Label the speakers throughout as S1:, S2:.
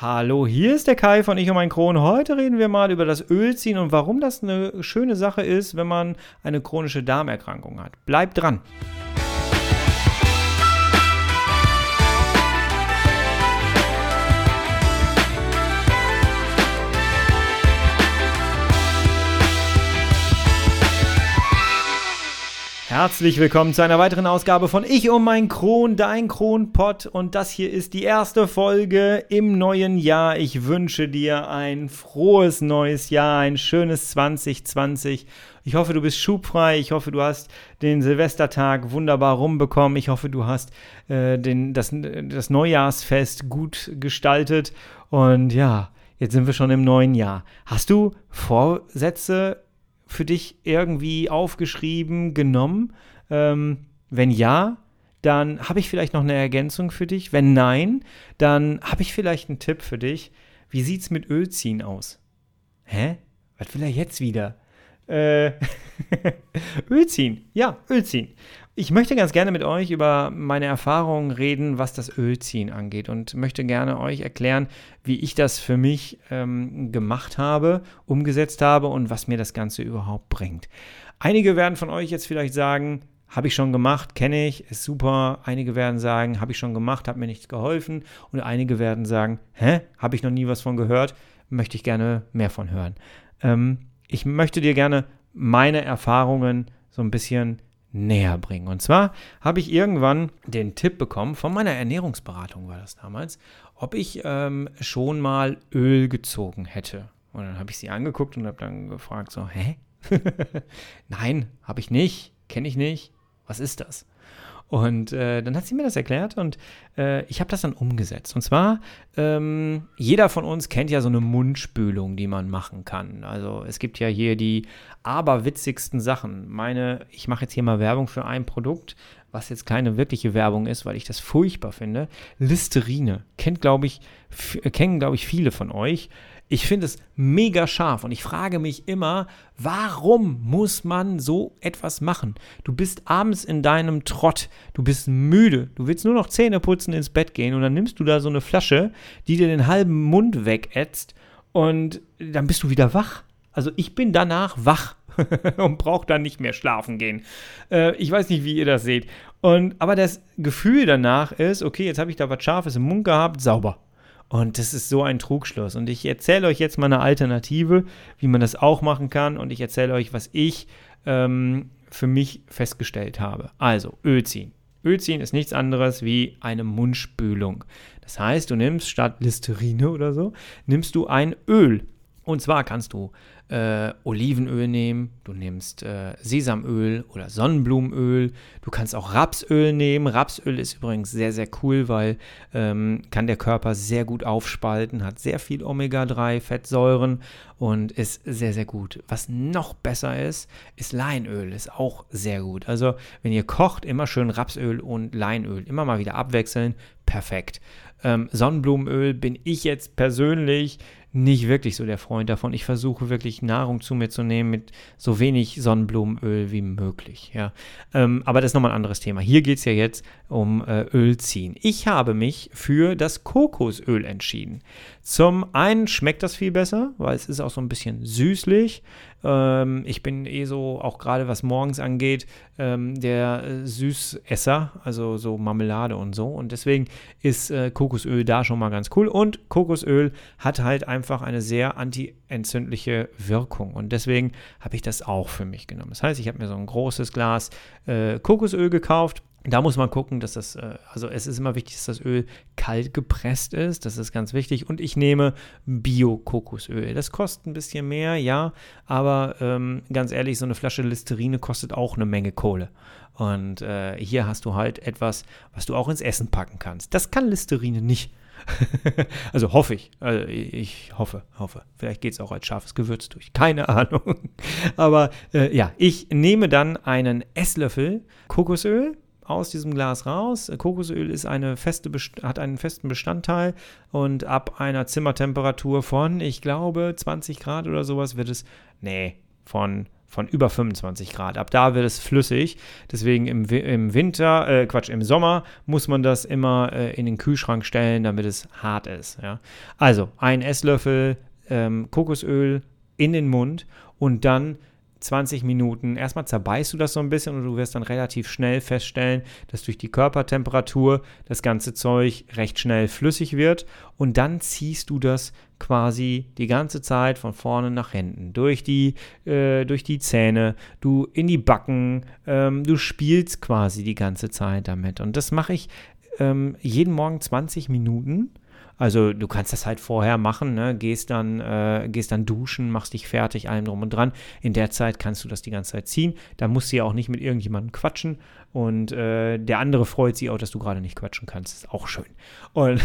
S1: Hallo, hier ist der Kai von Ich und mein Kron. Heute reden wir mal über das Ölziehen und warum das eine schöne Sache ist, wenn man eine chronische Darmerkrankung hat. Bleibt dran! Herzlich willkommen zu einer weiteren Ausgabe von Ich um mein Kron, dein Kronpott. Und das hier ist die erste Folge im neuen Jahr. Ich wünsche dir ein frohes neues Jahr, ein schönes 2020. Ich hoffe, du bist schubfrei. Ich hoffe, du hast den Silvestertag wunderbar rumbekommen. Ich hoffe, du hast äh, den, das, das Neujahrsfest gut gestaltet. Und ja, jetzt sind wir schon im neuen Jahr. Hast du Vorsätze für dich irgendwie aufgeschrieben, genommen? Ähm, wenn ja, dann habe ich vielleicht noch eine Ergänzung für dich. Wenn nein, dann habe ich vielleicht einen Tipp für dich. Wie sieht es mit Ölziehen aus? Hä? Was will er jetzt wieder? Äh, Ölziehen. Ja, Ölziehen. Ich möchte ganz gerne mit euch über meine Erfahrungen reden, was das Ölziehen angeht und möchte gerne euch erklären, wie ich das für mich ähm, gemacht habe, umgesetzt habe und was mir das Ganze überhaupt bringt. Einige werden von euch jetzt vielleicht sagen, habe ich schon gemacht, kenne ich, ist super. Einige werden sagen, habe ich schon gemacht, hat mir nichts geholfen. Und einige werden sagen, hä, habe ich noch nie was von gehört, möchte ich gerne mehr von hören. Ähm, ich möchte dir gerne meine Erfahrungen so ein bisschen näher bringen. Und zwar habe ich irgendwann den Tipp bekommen, von meiner Ernährungsberatung war das damals, ob ich ähm, schon mal Öl gezogen hätte. Und dann habe ich sie angeguckt und habe dann gefragt, so, hä? Nein, habe ich nicht, kenne ich nicht. Was ist das? Und äh, dann hat sie mir das erklärt und äh, ich habe das dann umgesetzt. Und zwar, ähm, jeder von uns kennt ja so eine Mundspülung, die man machen kann. Also es gibt ja hier die aberwitzigsten Sachen. Meine, ich mache jetzt hier mal Werbung für ein Produkt, was jetzt keine wirkliche Werbung ist, weil ich das furchtbar finde. Listerine. Kennt, glaube ich, kennen, glaube ich, viele von euch. Ich finde es mega scharf und ich frage mich immer, warum muss man so etwas machen? Du bist abends in deinem Trott, du bist müde, du willst nur noch Zähne putzen, ins Bett gehen und dann nimmst du da so eine Flasche, die dir den halben Mund wegätzt und dann bist du wieder wach. Also ich bin danach wach und brauche dann nicht mehr schlafen gehen. Äh, ich weiß nicht, wie ihr das seht. Und, aber das Gefühl danach ist, okay, jetzt habe ich da was Scharfes im Mund gehabt, sauber. Und das ist so ein Trugschluss. Und ich erzähle euch jetzt mal eine Alternative, wie man das auch machen kann. Und ich erzähle euch, was ich ähm, für mich festgestellt habe. Also, Ölziehen. Ölziehen ist nichts anderes wie eine Mundspülung. Das heißt, du nimmst statt Listerine oder so, nimmst du ein Öl. Und zwar kannst du äh, Olivenöl nehmen, du nimmst äh, Sesamöl oder Sonnenblumenöl, du kannst auch Rapsöl nehmen. Rapsöl ist übrigens sehr, sehr cool, weil ähm, kann der Körper sehr gut aufspalten, hat sehr viel Omega-3-Fettsäuren und ist sehr, sehr gut. Was noch besser ist, ist Leinöl, ist auch sehr gut. Also wenn ihr kocht, immer schön Rapsöl und Leinöl, immer mal wieder abwechseln, perfekt. Ähm, Sonnenblumenöl bin ich jetzt persönlich nicht wirklich so der Freund davon. Ich versuche wirklich Nahrung zu mir zu nehmen mit so wenig Sonnenblumenöl wie möglich. Ja. Ähm, aber das ist nochmal ein anderes Thema. Hier geht es ja jetzt um äh, Ölziehen. Ich habe mich für das Kokosöl entschieden. Zum einen schmeckt das viel besser, weil es ist auch so ein bisschen süßlich. Ähm, ich bin eh so, auch gerade was morgens angeht, ähm, der äh, Süßesser, also so Marmelade und so. Und deswegen ist äh, Kokosöl da schon mal ganz cool. Und Kokosöl hat halt einfach eine sehr antientzündliche Wirkung. Und deswegen habe ich das auch für mich genommen. Das heißt, ich habe mir so ein großes Glas äh, Kokosöl gekauft da muss man gucken, dass das, äh, also es ist immer wichtig, dass das Öl kalt gepresst ist. Das ist ganz wichtig. Und ich nehme Bio-Kokosöl. Das kostet ein bisschen mehr, ja. Aber ähm, ganz ehrlich, so eine Flasche Listerine kostet auch eine Menge Kohle. Und äh, hier hast du halt etwas, was du auch ins Essen packen kannst. Das kann Listerine nicht. also hoffe ich. Also ich hoffe, hoffe. Vielleicht geht es auch als scharfes Gewürz durch. Keine Ahnung. Aber äh, ja, ich nehme dann einen Esslöffel Kokosöl aus diesem Glas raus. Kokosöl ist eine feste, hat einen festen Bestandteil und ab einer Zimmertemperatur von, ich glaube, 20 Grad oder sowas wird es, nee, von von über 25 Grad. Ab da wird es flüssig. Deswegen im, im Winter, äh, Quatsch, im Sommer muss man das immer äh, in den Kühlschrank stellen, damit es hart ist. Ja? Also ein Esslöffel ähm, Kokosöl in den Mund und dann 20 Minuten. Erstmal zerbeißt du das so ein bisschen und du wirst dann relativ schnell feststellen, dass durch die Körpertemperatur das ganze Zeug recht schnell flüssig wird und dann ziehst du das quasi die ganze Zeit von vorne nach hinten, durch die, äh, durch die Zähne, du in die Backen, ähm, du spielst quasi die ganze Zeit damit. Und das mache ich ähm, jeden Morgen 20 Minuten also du kannst das halt vorher machen, ne? gehst, dann, äh, gehst dann duschen, machst dich fertig, allem drum und dran. In der Zeit kannst du das die ganze Zeit ziehen. Da musst du ja auch nicht mit irgendjemandem quatschen. Und äh, der andere freut sich auch, dass du gerade nicht quatschen kannst. Ist auch schön. Und,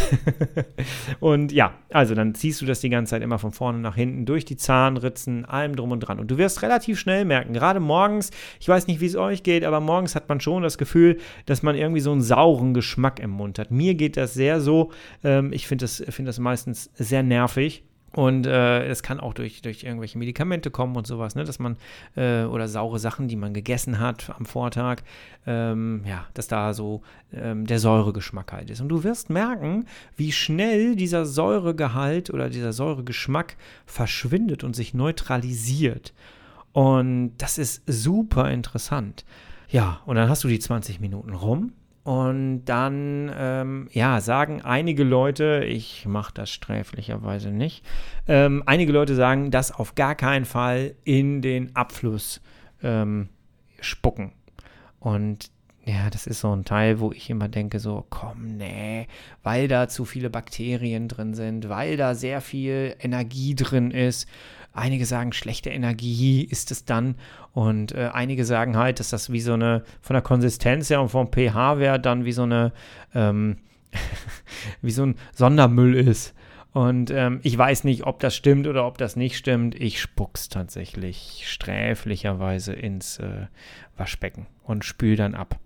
S1: und ja, also dann ziehst du das die ganze Zeit immer von vorne nach hinten durch die Zahnritzen, allem drum und dran. Und du wirst relativ schnell merken, gerade morgens, ich weiß nicht, wie es euch geht, aber morgens hat man schon das Gefühl, dass man irgendwie so einen sauren Geschmack im Mund hat. Mir geht das sehr so. Ähm, ich finde das, find das meistens sehr nervig. Und äh, es kann auch durch, durch irgendwelche Medikamente kommen und sowas, ne? dass man, äh, oder saure Sachen, die man gegessen hat am Vortag, ähm, ja, dass da so ähm, der Säuregeschmack halt ist. Und du wirst merken, wie schnell dieser Säuregehalt oder dieser Säuregeschmack verschwindet und sich neutralisiert. Und das ist super interessant. Ja, und dann hast du die 20 Minuten rum und dann, ähm, ja, sagen einige Leute, ich mache das sträflicherweise nicht, ähm, einige Leute sagen, das auf gar keinen Fall in den Abfluss ähm, spucken. Und ja, das ist so ein Teil, wo ich immer denke, so, komm, nee, weil da zu viele Bakterien drin sind, weil da sehr viel Energie drin ist Einige sagen, schlechte Energie ist es dann. Und äh, einige sagen halt, dass das wie so eine, von der Konsistenz her und vom pH-Wert dann wie so eine, ähm, wie so ein Sondermüll ist. Und ähm, ich weiß nicht, ob das stimmt oder ob das nicht stimmt. Ich spuck's tatsächlich sträflicherweise ins äh, Waschbecken und spül dann ab.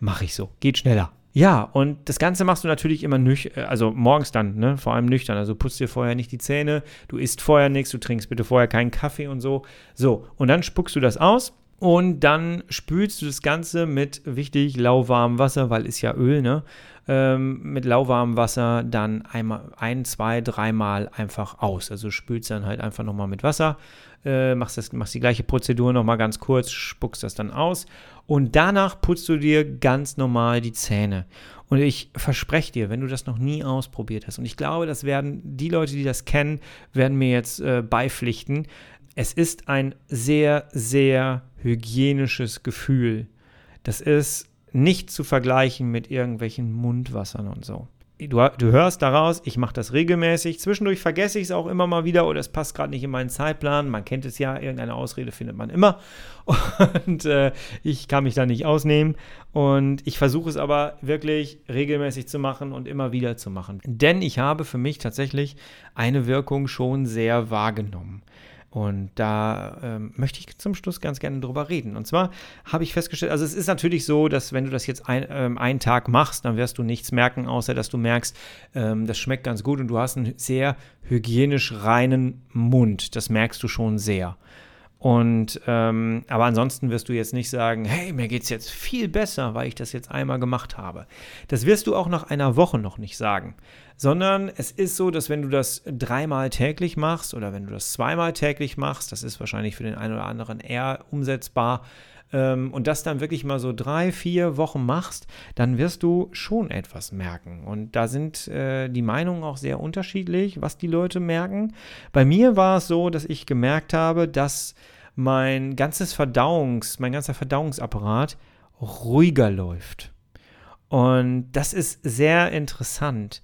S1: Mache ich so. Geht schneller. Ja, und das Ganze machst du natürlich immer nüchtern, äh, also morgens dann, ne, vor allem nüchtern. Also putzt dir vorher nicht die Zähne, du isst vorher nichts, du trinkst bitte vorher keinen Kaffee und so. So, und dann spuckst du das aus und dann spülst du das Ganze mit, wichtig, lauwarmem Wasser, weil ist ja Öl, ne? Ähm, mit lauwarmem Wasser dann einmal, ein, zwei, dreimal einfach aus. Also spülst dann halt einfach nochmal mit Wasser, äh, machst, das, machst die gleiche Prozedur nochmal ganz kurz, spuckst das dann aus und danach putzt du dir ganz normal die Zähne. Und ich verspreche dir, wenn du das noch nie ausprobiert hast, und ich glaube, das werden die Leute, die das kennen, werden mir jetzt äh, beipflichten. Es ist ein sehr, sehr hygienisches Gefühl. Das ist nicht zu vergleichen mit irgendwelchen Mundwassern und so du, du hörst daraus, ich mache das regelmäßig. Zwischendurch vergesse ich es auch immer mal wieder oder es passt gerade nicht in meinen Zeitplan. Man kennt es ja, irgendeine Ausrede findet man immer. Und äh, ich kann mich da nicht ausnehmen. Und ich versuche es aber wirklich regelmäßig zu machen und immer wieder zu machen. Denn ich habe für mich tatsächlich eine Wirkung schon sehr wahrgenommen. Und da ähm, möchte ich zum Schluss ganz gerne drüber reden. Und zwar habe ich festgestellt, also es ist natürlich so, dass wenn du das jetzt ein, ähm, einen Tag machst, dann wirst du nichts merken, außer dass du merkst, ähm, das schmeckt ganz gut und du hast einen sehr hygienisch reinen Mund. Das merkst du schon sehr. Und ähm, aber ansonsten wirst du jetzt nicht sagen, hey, mir geht es jetzt viel besser, weil ich das jetzt einmal gemacht habe. Das wirst du auch nach einer Woche noch nicht sagen. Sondern es ist so, dass wenn du das dreimal täglich machst oder wenn du das zweimal täglich machst, das ist wahrscheinlich für den einen oder anderen eher umsetzbar, ähm, und das dann wirklich mal so drei, vier Wochen machst, dann wirst du schon etwas merken. Und da sind äh, die Meinungen auch sehr unterschiedlich, was die Leute merken. Bei mir war es so, dass ich gemerkt habe, dass mein ganzes Verdauungs, mein ganzer Verdauungsapparat ruhiger läuft. Und das ist sehr interessant.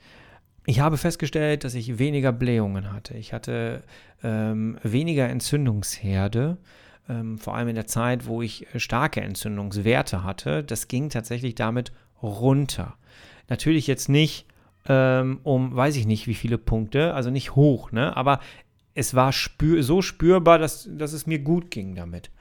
S1: Ich habe festgestellt, dass ich weniger Blähungen hatte. Ich hatte ähm, weniger Entzündungsherde, ähm, vor allem in der Zeit, wo ich starke Entzündungswerte hatte. Das ging tatsächlich damit runter. Natürlich jetzt nicht ähm, um, weiß ich nicht, wie viele Punkte, also nicht hoch, ne? aber es war spür so spürbar, dass, dass es mir gut ging damit.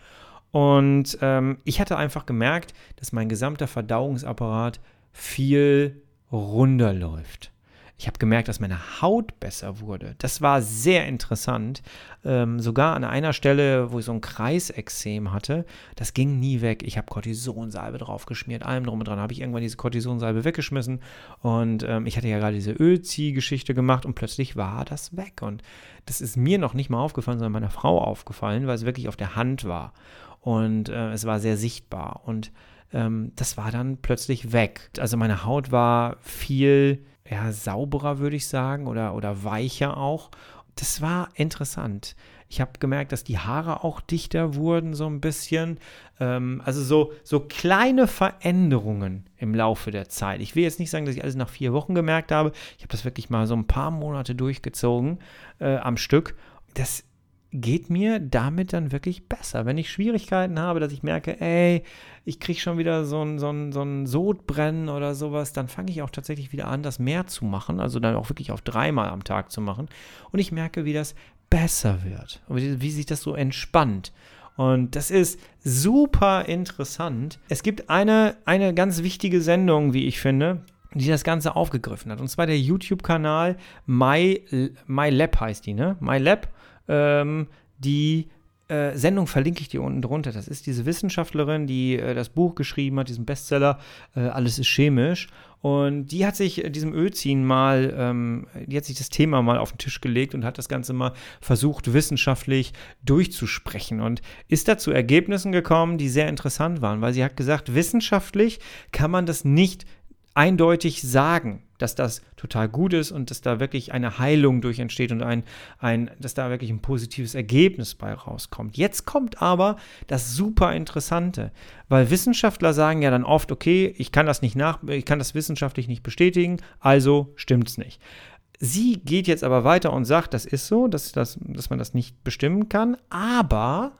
S1: Und ähm, ich hatte einfach gemerkt, dass mein gesamter Verdauungsapparat viel runder läuft. Ich habe gemerkt, dass meine Haut besser wurde. Das war sehr interessant. Ähm, sogar an einer Stelle, wo ich so ein Kreisexem hatte, das ging nie weg. Ich habe Cortisonsalbe draufgeschmiert, allem drum und dran. Habe ich irgendwann diese Cortisonsalbe weggeschmissen und ähm, ich hatte ja gerade diese Ölziehgeschichte gemacht und plötzlich war das weg. Und das ist mir noch nicht mal aufgefallen, sondern meiner Frau aufgefallen, weil es wirklich auf der Hand war. Und äh, es war sehr sichtbar. Und ähm, das war dann plötzlich weg. Also meine Haut war viel ja, sauberer, würde ich sagen, oder, oder weicher auch. Das war interessant. Ich habe gemerkt, dass die Haare auch dichter wurden, so ein bisschen. Ähm, also so, so kleine Veränderungen im Laufe der Zeit. Ich will jetzt nicht sagen, dass ich alles nach vier Wochen gemerkt habe. Ich habe das wirklich mal so ein paar Monate durchgezogen äh, am Stück. Das geht mir damit dann wirklich besser. Wenn ich Schwierigkeiten habe, dass ich merke, ey, ich kriege schon wieder so ein, so, ein, so ein Sodbrennen oder sowas, dann fange ich auch tatsächlich wieder an, das mehr zu machen, also dann auch wirklich auf dreimal am Tag zu machen. Und ich merke, wie das besser wird und wie, wie sich das so entspannt. Und das ist super interessant. Es gibt eine, eine ganz wichtige Sendung, wie ich finde, die das Ganze aufgegriffen hat. Und zwar der YouTube-Kanal My, MyLab heißt die, ne? MyLab ähm, die äh, Sendung verlinke ich dir unten drunter. Das ist diese Wissenschaftlerin, die äh, das Buch geschrieben hat, diesen Bestseller, äh, Alles ist chemisch. Und die hat sich äh, diesem Ölziehen mal, ähm, die hat sich das Thema mal auf den Tisch gelegt und hat das Ganze mal versucht, wissenschaftlich durchzusprechen und ist da zu Ergebnissen gekommen, die sehr interessant waren, weil sie hat gesagt, wissenschaftlich kann man das nicht eindeutig sagen, dass das total gut ist und dass da wirklich eine Heilung durch entsteht und ein, ein, dass da wirklich ein positives Ergebnis bei rauskommt. Jetzt kommt aber das super Interessante, weil Wissenschaftler sagen ja dann oft, okay, ich kann das nicht nach, ich kann das wissenschaftlich nicht bestätigen, also stimmt es nicht. Sie geht jetzt aber weiter und sagt, das ist so, dass, dass, dass man das nicht bestimmen kann, aber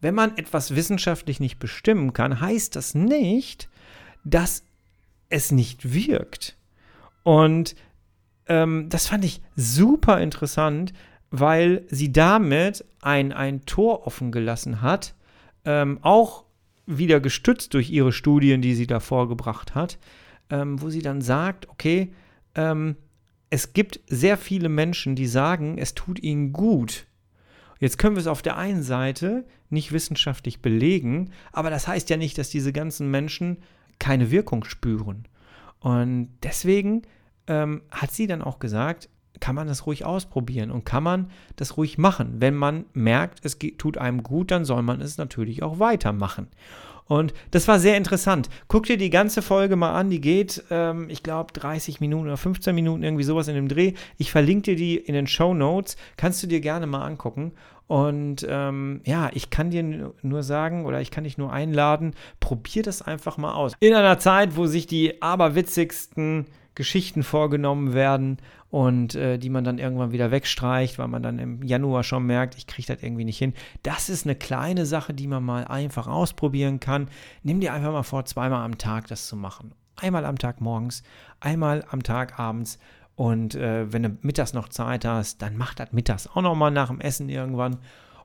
S1: wenn man etwas wissenschaftlich nicht bestimmen kann, heißt das nicht, dass es nicht wirkt. Und ähm, das fand ich super interessant, weil sie damit ein, ein Tor offen gelassen hat, ähm, auch wieder gestützt durch ihre Studien, die sie da vorgebracht hat, ähm, wo sie dann sagt, okay, ähm, es gibt sehr viele Menschen, die sagen, es tut ihnen gut. Jetzt können wir es auf der einen Seite nicht wissenschaftlich belegen, aber das heißt ja nicht, dass diese ganzen Menschen keine Wirkung spüren. Und deswegen ähm, hat sie dann auch gesagt, kann man das ruhig ausprobieren und kann man das ruhig machen. Wenn man merkt, es geht, tut einem gut, dann soll man es natürlich auch weitermachen. Und das war sehr interessant. Guck dir die ganze Folge mal an. Die geht, ähm, ich glaube, 30 Minuten oder 15 Minuten, irgendwie sowas in dem Dreh. Ich verlinke dir die in den Show Notes. Kannst du dir gerne mal angucken. Und ähm, ja, ich kann dir nur sagen oder ich kann dich nur einladen, probier das einfach mal aus. In einer Zeit, wo sich die aberwitzigsten Geschichten vorgenommen werden und äh, die man dann irgendwann wieder wegstreicht, weil man dann im Januar schon merkt, ich kriege das irgendwie nicht hin. Das ist eine kleine Sache, die man mal einfach ausprobieren kann. Nimm dir einfach mal vor, zweimal am Tag das zu machen. Einmal am Tag morgens, einmal am Tag abends und äh, wenn du mittags noch Zeit hast, dann mach das mittags auch nochmal nach dem Essen irgendwann.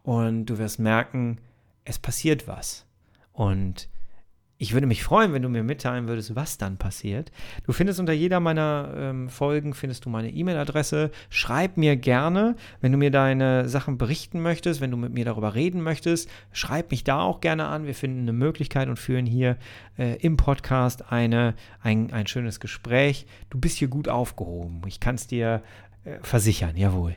S1: Und du wirst merken, es passiert was. Und ich würde mich freuen, wenn du mir mitteilen würdest, was dann passiert. Du findest unter jeder meiner ähm, Folgen findest du meine E-Mail-Adresse. Schreib mir gerne, wenn du mir deine Sachen berichten möchtest, wenn du mit mir darüber reden möchtest. Schreib mich da auch gerne an. Wir finden eine Möglichkeit und führen hier äh, im Podcast eine, ein, ein schönes Gespräch. Du bist hier gut aufgehoben. Ich kann es dir versichern, jawohl.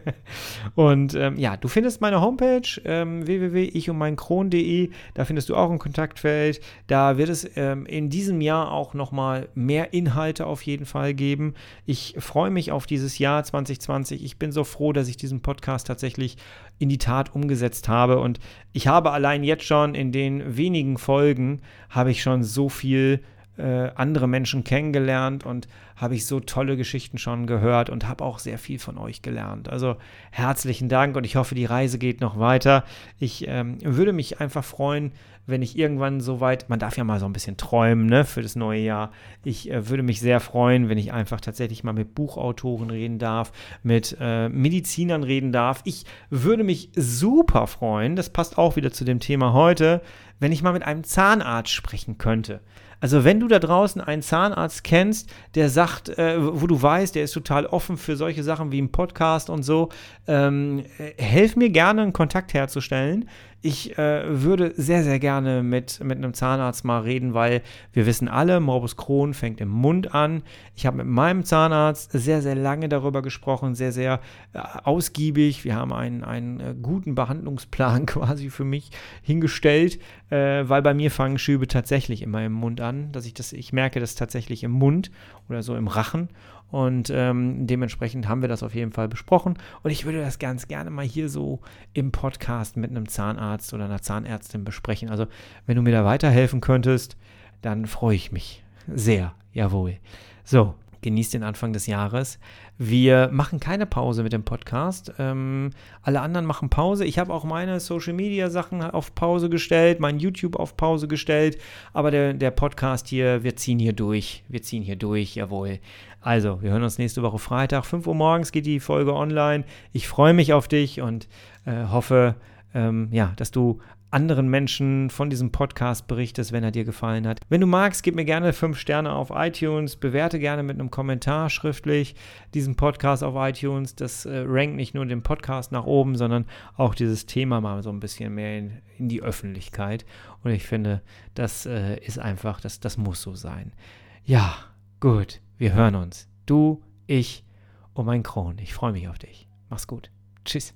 S1: und ähm, ja, du findest meine Homepage ähm, www.ichundmeinkron.de, da findest du auch ein Kontaktfeld. Da wird es ähm, in diesem Jahr auch nochmal mehr Inhalte auf jeden Fall geben. Ich freue mich auf dieses Jahr 2020. Ich bin so froh, dass ich diesen Podcast tatsächlich in die Tat umgesetzt habe und ich habe allein jetzt schon in den wenigen Folgen habe ich schon so viel äh, andere Menschen kennengelernt und habe ich so tolle Geschichten schon gehört und habe auch sehr viel von euch gelernt. Also herzlichen Dank und ich hoffe, die Reise geht noch weiter. Ich ähm, würde mich einfach freuen, wenn ich irgendwann so weit, man darf ja mal so ein bisschen träumen ne, für das neue Jahr. Ich äh, würde mich sehr freuen, wenn ich einfach tatsächlich mal mit Buchautoren reden darf, mit äh, Medizinern reden darf. Ich würde mich super freuen, das passt auch wieder zu dem Thema heute, wenn ich mal mit einem Zahnarzt sprechen könnte. Also wenn du da draußen einen Zahnarzt kennst, der sagt, äh, wo du weißt, der ist total offen für solche Sachen wie ein Podcast und so, ähm, äh, helf mir gerne, einen Kontakt herzustellen. Ich äh, würde sehr, sehr gerne mit, mit einem Zahnarzt mal reden, weil wir wissen alle, Morbus Crohn fängt im Mund an. Ich habe mit meinem Zahnarzt sehr, sehr lange darüber gesprochen, sehr, sehr äh, ausgiebig. Wir haben einen, einen äh, guten Behandlungsplan quasi für mich hingestellt, äh, weil bei mir fangen Schübe tatsächlich immer im Mund an, dass ich das, ich merke das tatsächlich im Mund oder so im Rachen. Und ähm, dementsprechend haben wir das auf jeden Fall besprochen. Und ich würde das ganz gerne mal hier so im Podcast mit einem Zahnarzt oder einer Zahnärztin besprechen. Also, wenn du mir da weiterhelfen könntest, dann freue ich mich sehr. Jawohl. So, genießt den Anfang des Jahres. Wir machen keine Pause mit dem Podcast. Ähm, alle anderen machen Pause. Ich habe auch meine Social Media Sachen auf Pause gestellt, mein YouTube auf Pause gestellt. Aber der, der Podcast hier, wir ziehen hier durch. Wir ziehen hier durch, jawohl. Also, wir hören uns nächste Woche Freitag. 5 Uhr morgens geht die Folge online. Ich freue mich auf dich und äh, hoffe, ähm, ja, dass du anderen Menschen von diesem Podcast berichtest, wenn er dir gefallen hat. Wenn du magst, gib mir gerne 5 Sterne auf iTunes, bewerte gerne mit einem Kommentar schriftlich diesen Podcast auf iTunes. Das äh, rankt nicht nur den Podcast nach oben, sondern auch dieses Thema mal so ein bisschen mehr in, in die Öffentlichkeit. Und ich finde, das äh, ist einfach, das, das muss so sein. Ja, gut. Wir hören uns. Du, ich und mein Kron. Ich freue mich auf dich. Mach's gut. Tschüss.